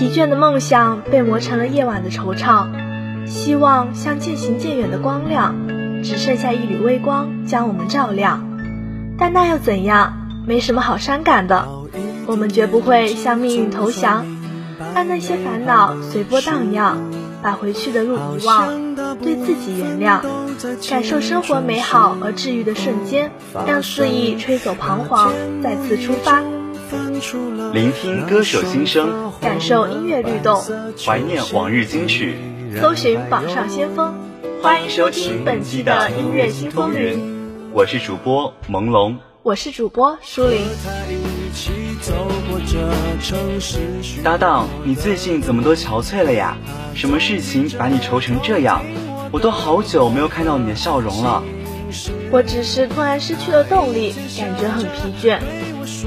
疲倦的梦想被磨成了夜晚的惆怅，希望像渐行渐远的光亮，只剩下一缕微光将我们照亮。但那又怎样？没什么好伤感的。我们绝不会向命运投降，让那些烦恼随波荡漾，把回去的路遗忘，对自己原谅，感受生活美好而治愈的瞬间，让肆意吹走彷徨，再次出发。聆听歌手心声，感受音乐律动，怀念往日金曲，搜寻榜上先锋。欢迎收听本期的音乐新风云，我是主播朦胧，我是主播舒林。搭档，你最近怎么都憔悴了呀？什么事情把你愁成这样？我都好久没有看到你的笑容了。我只是突然失去了动力，感觉很疲倦。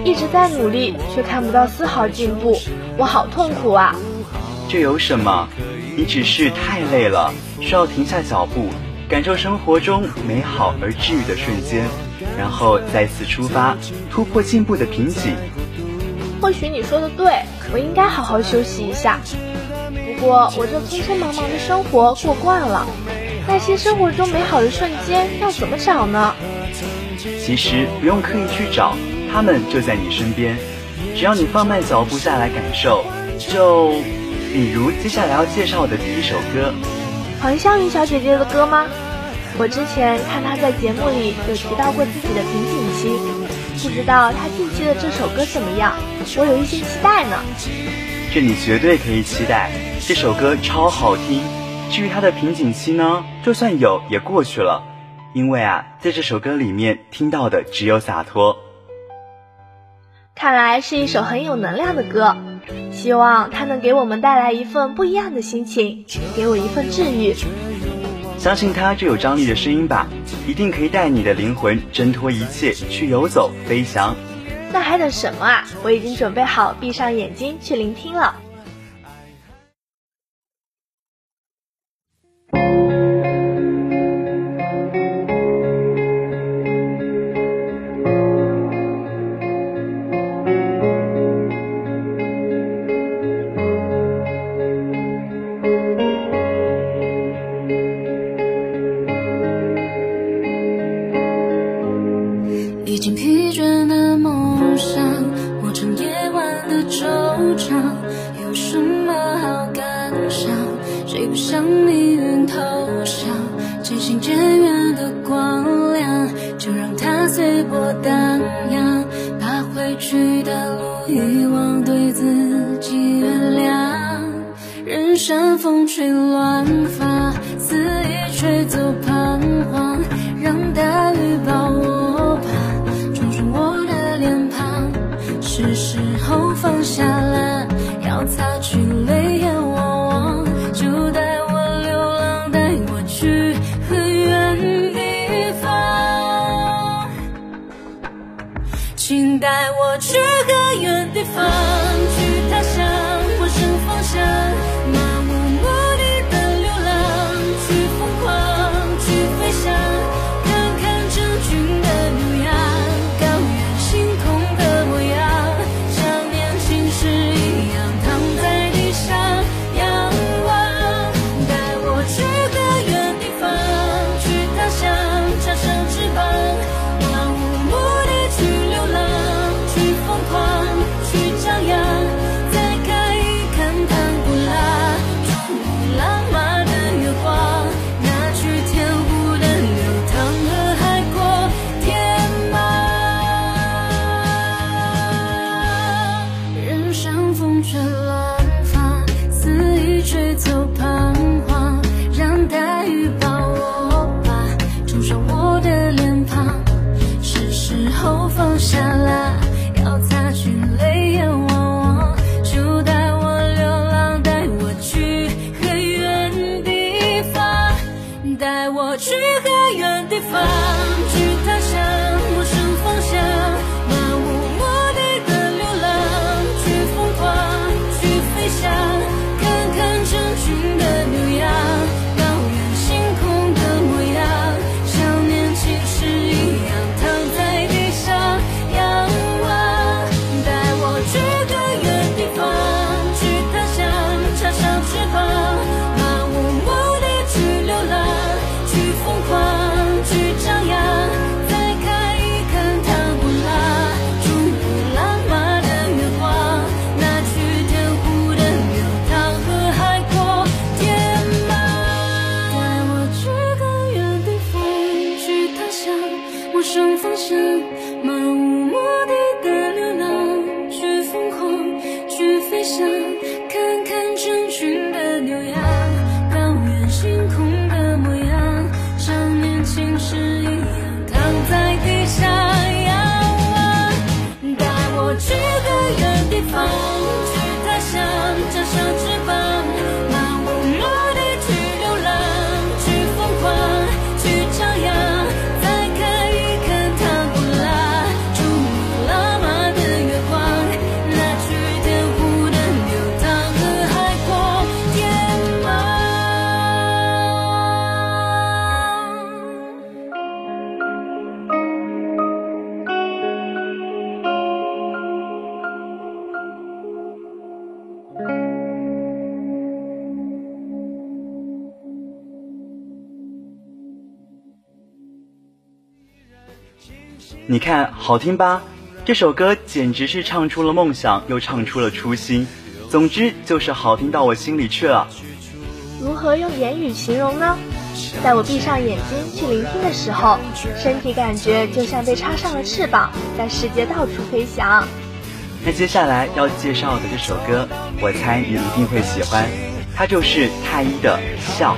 一直在努力，却看不到丝毫进步，我好痛苦啊！这有什么？你只是太累了，需要停下脚步，感受生活中美好而治愈的瞬间，然后再次出发，突破进步的瓶颈。或许你说的对，我应该好好休息一下。不过我这匆匆忙忙的生活过惯了，那些生活中美好的瞬间要怎么找呢？其实不用刻意去找。他们就在你身边，只要你放慢脚步下来感受。就比如接下来要介绍的第一首歌，黄湘云小姐姐的歌吗？我之前看她在节目里有提到过自己的瓶颈期，不知道她近期的这首歌怎么样？我有一些期待呢。这你绝对可以期待，这首歌超好听。至于她的瓶颈期呢，就算有也过去了，因为啊，在这首歌里面听到的只有洒脱。看来是一首很有能量的歌，希望它能给我们带来一份不一样的心情，给我一份治愈。相信它这有张力的声音吧，一定可以带你的灵魂挣脱一切，去游走飞翔。那还等什么啊？我已经准备好闭上眼睛去聆听了。很远地方请带我去很远地方去他乡陌生方向。你看好听吧？这首歌简直是唱出了梦想，又唱出了初心。总之就是好听到我心里去了。如何用言语形容呢？在我闭上眼睛去聆听的时候，身体感觉就像被插上了翅膀，在世界到处飞翔。那接下来要介绍的这首歌，我猜你一定会喜欢，它就是太一的《笑》。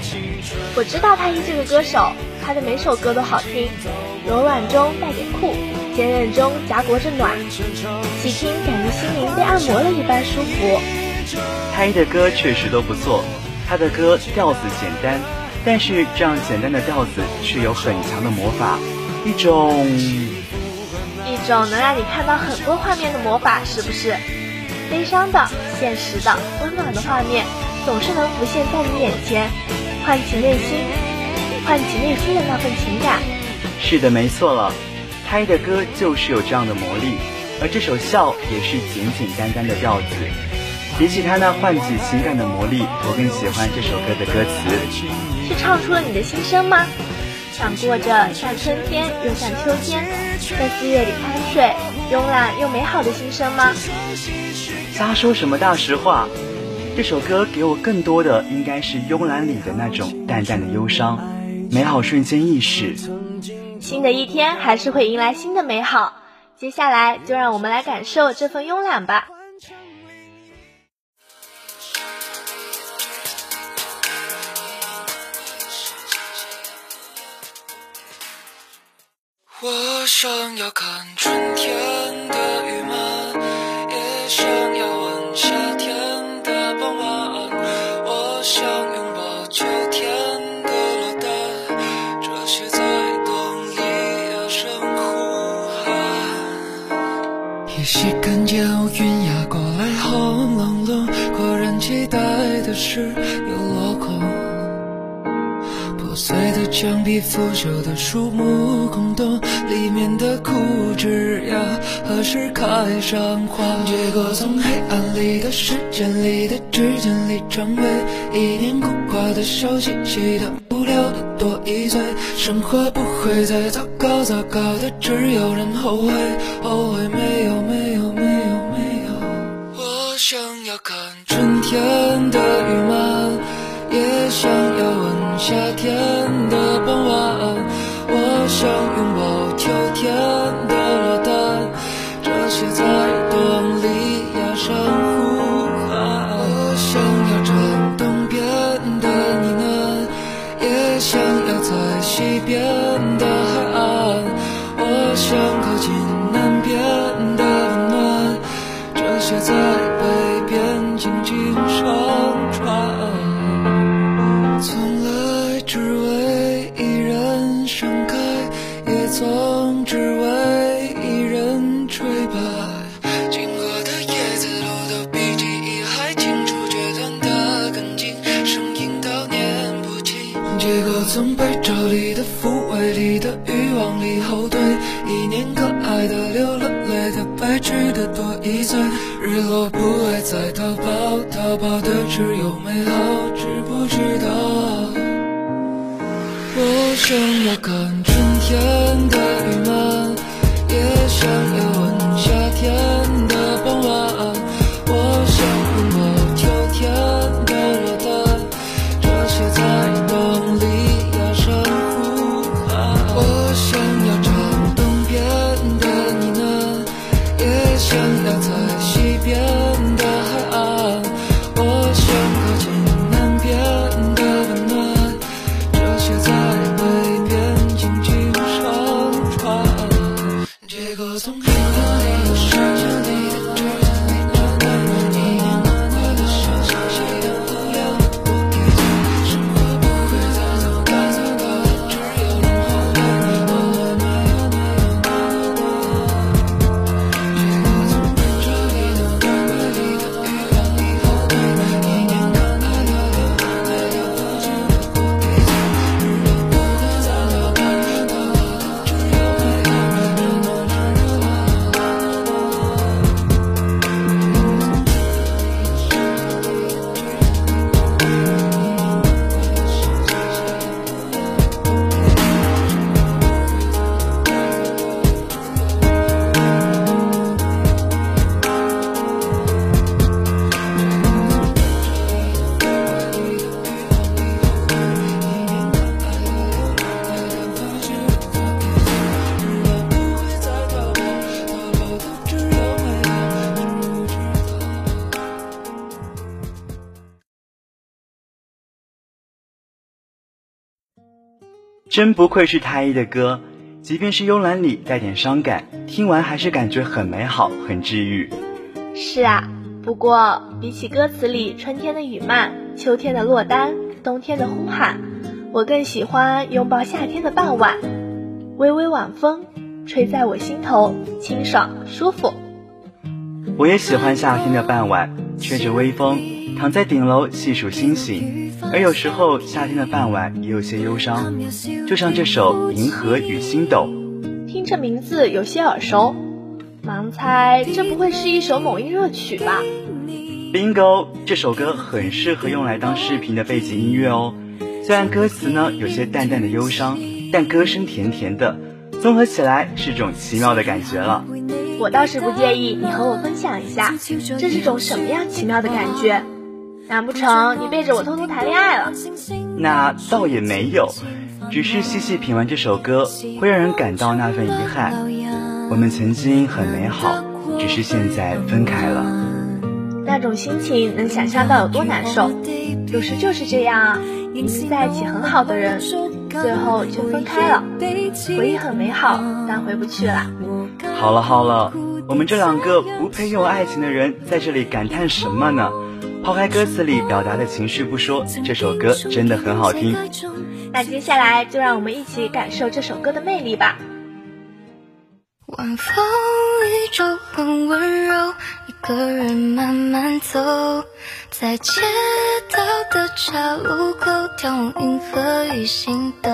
我知道太一这个歌手，他的每首歌都好听，柔软中带点酷，坚韧中夹裹着暖，细听感觉心灵被按摩了一般舒服。太一的歌确实都不错，他的歌调子简单，但是这样简单的调子却有很强的魔法，一种一种能让你看到很多画面的魔法，是不是？悲伤的、现实的、温暖的画面，总是能浮现在你眼前。唤起内心，唤起内心的那份情感。是的，没错了。他的歌就是有这样的魔力，而这首笑也是简简单单的调子。比起他那唤起情感的魔力，我更喜欢这首歌的歌词。是唱出了你的心声吗？想过着像春天又像秋天，在四月里贪睡、慵懒又美好的心声吗？瞎说什么大实话！这首歌给我更多的应该是慵懒里的那种淡淡的忧伤，美好瞬间易逝。新的一天还是会迎来新的美好，接下来就让我们来感受这份慵懒吧。我想要看春天的雨吗，也想来，好冷冷，果然期待的事又落空。破碎的墙壁，腐朽的树木，空洞里面的枯枝桠，何时开上花？结果从黑暗里的时间里的指尖里，成为一年孤寡的小气气的无聊的多一岁。生活不会再糟糕，糟糕的只有人后悔，后悔没有没有天的雨漫，也想要闻夏天的傍晚。我想拥抱秋天的落单，这些在冬里哑声呼喊。我想要站东边的呢喃，也想要在西边的海岸。我想靠近南边的温暖，这些在一寸。日落不会再逃跑，逃跑的只有美好，知不知道？我想要看春天的雨漫，也想要闻夏天真不愧是太一的歌，即便是慵懒里带点伤感，听完还是感觉很美好，很治愈。是啊，不过比起歌词里春天的雨漫、秋天的落单、冬天的呼喊，我更喜欢拥抱夏天的傍晚，微微晚风吹在我心头，清爽舒服。我也喜欢夏天的傍晚，吹着微风，躺在顶楼细数星星。而有时候夏天的傍晚也有些忧伤，就像这首《银河与星斗》，听这名字有些耳熟，盲猜这不会是一首某音热曲吧？Bingo，这首歌很适合用来当视频的背景音乐哦。虽然歌词呢有些淡淡的忧伤，但歌声甜甜的，综合起来是种奇妙的感觉了。我倒是不介意你和我分享一下，这是种什么样奇妙的感觉？难不成你背着我偷偷谈恋爱了？那倒也没有，只是细细品完这首歌，会让人感到那份遗憾。我们曾经很美好，只是现在分开了。那种心情能想象到有多难受。有时就是这样啊，明明在一起很好的人，最后却分开了。回忆很美好，但回不去了。好了好了，我们这两个不配拥有爱情的人，在这里感叹什么呢？抛开歌词里表达的情绪不说，这首歌真的很好听。那接下来就让我们一起感受这首歌的魅力吧。晚风依旧很温柔，一个人慢慢走，在街道的岔路口眺望银河与星斗。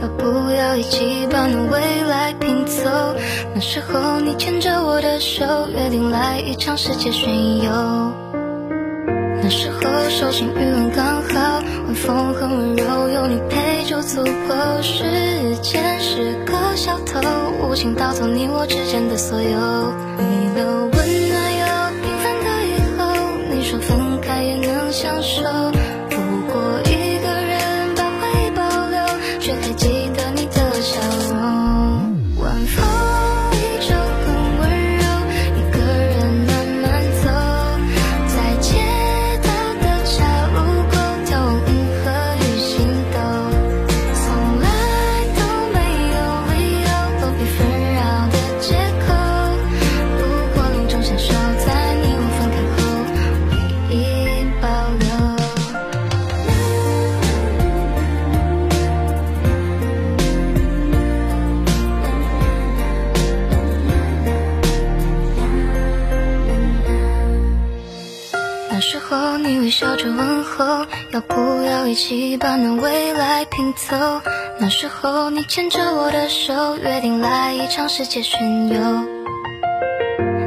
要不要一起把那未来拼凑？那时候你牵着我的手，约定来一场世界巡游。那时候手心余温刚好，晚风很温柔，有你陪就足够。时间是个小偷，无情盗走你我之间的所有。你的温暖又平凡的以后，你说分开也能相守。那时候你牵着我的手，约定来一场世界巡游。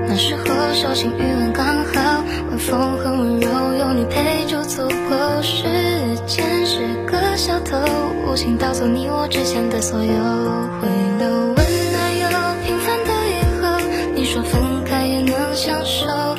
那时候手心余温刚好，晚风很温柔，有你陪就足够。时间是个小偷，无情盗走你我之间的所有。回流温暖又平凡的以后，你说分开也能相守。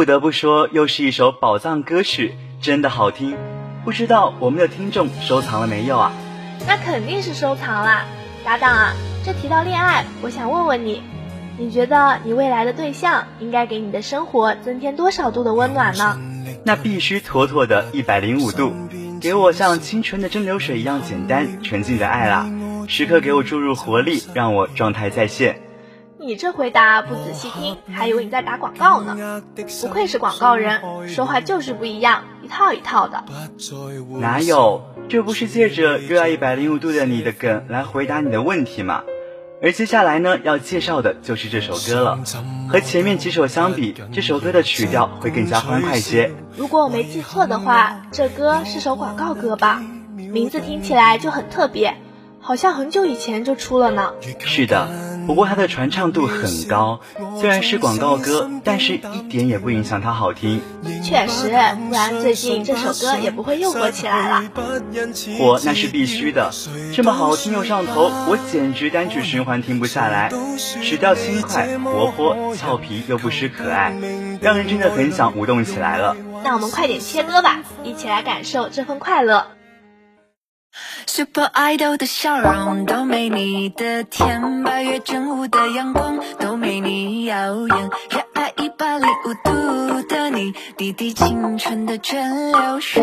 不得不说，又是一首宝藏歌曲，真的好听。不知道我们的听众收藏了没有啊？那肯定是收藏啦，搭档啊！这提到恋爱，我想问问你，你觉得你未来的对象应该给你的生活增添多少度的温暖呢？那必须妥妥的一百零五度，给我像清纯的蒸馏水一样简单纯净的爱啦，时刻给我注入活力，让我状态在线。你这回答不仔细听，还以为你在打广告呢。不愧是广告人，说话就是不一样，一套一套的。哪有？这不是借着热爱一百零五度的你的梗来回答你的问题吗？而接下来呢，要介绍的就是这首歌了。和前面几首相比，这首歌的曲调会更加欢快些。如果我没记错的话，这歌是首广告歌吧？名字听起来就很特别，好像很久以前就出了呢。是的。不过它的传唱度很高，虽然是广告歌，但是一点也不影响它好听。确实，不然最近这首歌也不会又火起来了。火那是必须的，这么好听又上头，我简直单曲循环停不下来。曲调轻快、活泼、俏皮又不失可爱，让人真的很想舞动起来了。那我们快点切歌吧，一起来感受这份快乐。Super Idol 的笑容都没你的甜，八月正午的阳光都没你耀眼。热爱一百零五度的你，滴滴清纯的蒸馏水。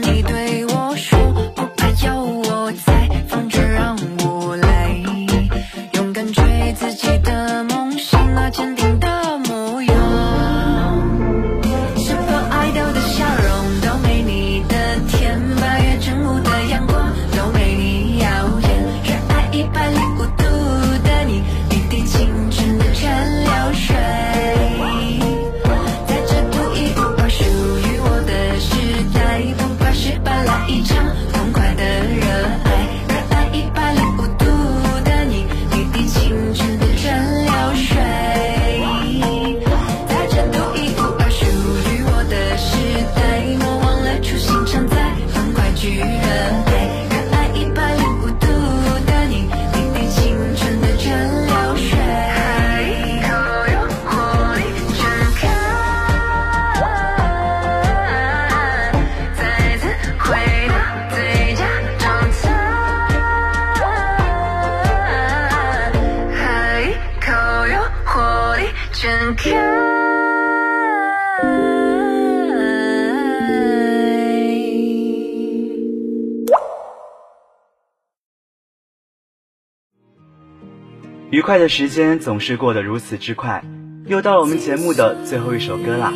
快的时间总是过得如此之快，又到了我们节目的最后一首歌啦，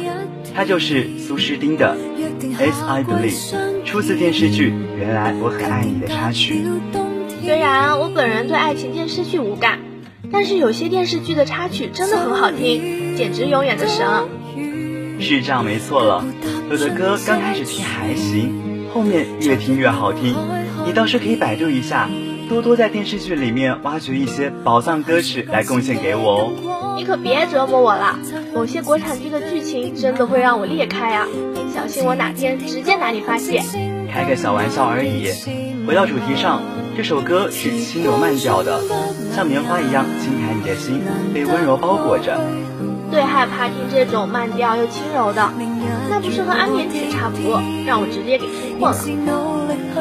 它就是苏诗丁的《As I Believe》，出自电视剧《原来我很爱你》的插曲。虽然我本人对爱情电视剧无感，但是有些电视剧的插曲真的很好听，简直永远的神。是这样没错了，有的歌刚开始听还行，后面越听越好听，你倒是可以百度一下。多多在电视剧里面挖掘一些宝藏歌曲来贡献给我哦。你可别折磨我了。某些国产剧的剧情真的会让我裂开啊！小心我哪天直接拿你发泄。开个小玩笑而已。回到主题上，这首歌是轻柔慢调的，像棉花一样轻弹你的心，被温柔包裹着。最害怕听这种慢调又轻柔的，那不是和安眠曲差不多？让我直接给听破了。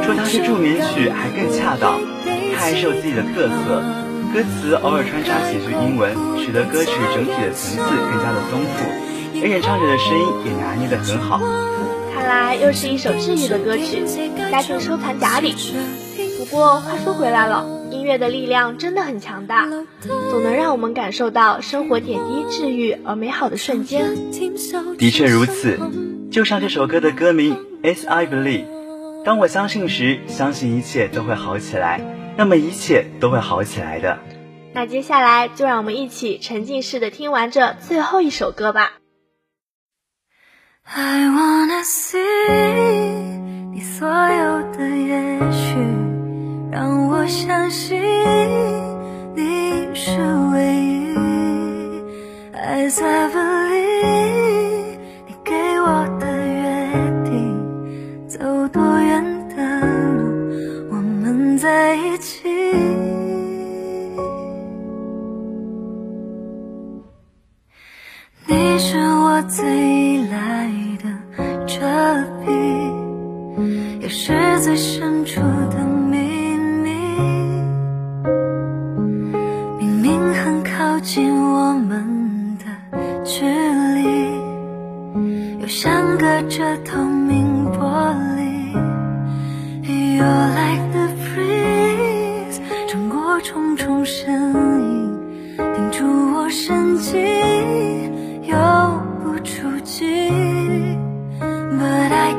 说它是助眠曲还更恰当，它还是有自己的特色，歌词偶尔穿插几句英文，使得歌曲整体的层次更加的丰富，而演唱者的声音也拿捏得很好。看来又是一首治愈的歌曲，加进收藏夹里。不过话说回来了，音乐的力量真的很强大，总能让我们感受到生活点滴治愈而美好的瞬间。的确如此，就像这首歌的歌名《As I Believe》，当我相信时，相信一切都会好起来，那么一切都会好起来的。那接下来就让我们一起沉浸式的听完这最后一首歌吧。I wanna see 你所有的也许，让我相信你是唯一。As I believe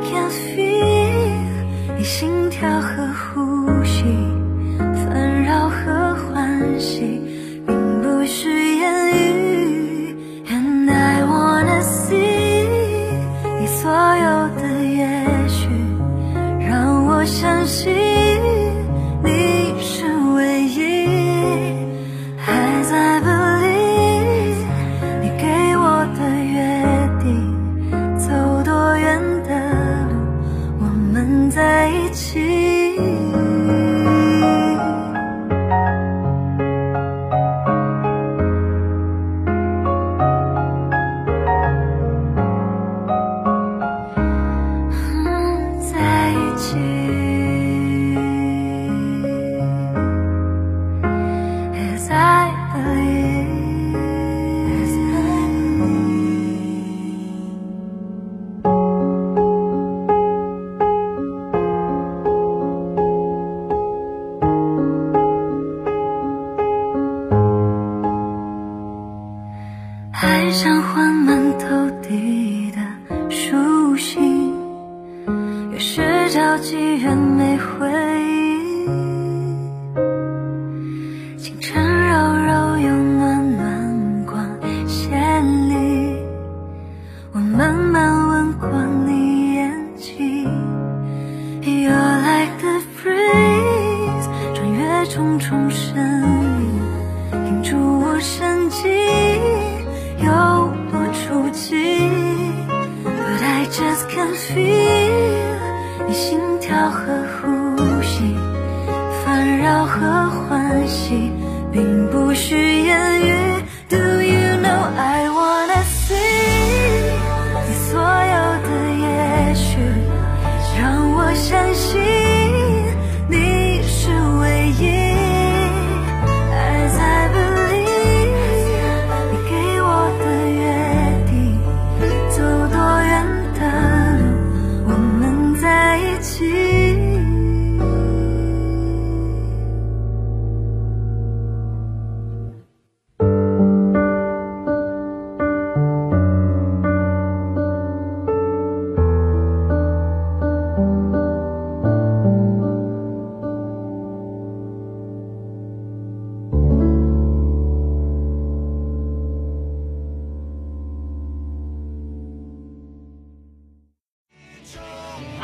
Can feel 你心跳呵护 sa just can feel 你心跳和呼吸。烦扰和欢喜，并不需言语。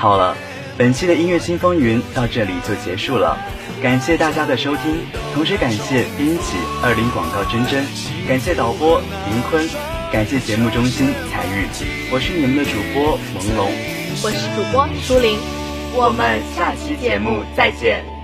好了，本期的音乐新风云到这里就结束了，感谢大家的收听，同时感谢编辑二零广告真真，感谢导播林坤，感谢节目中心彩玉，我是你们的主播朦胧，我是主播舒林，我们下期节目再见。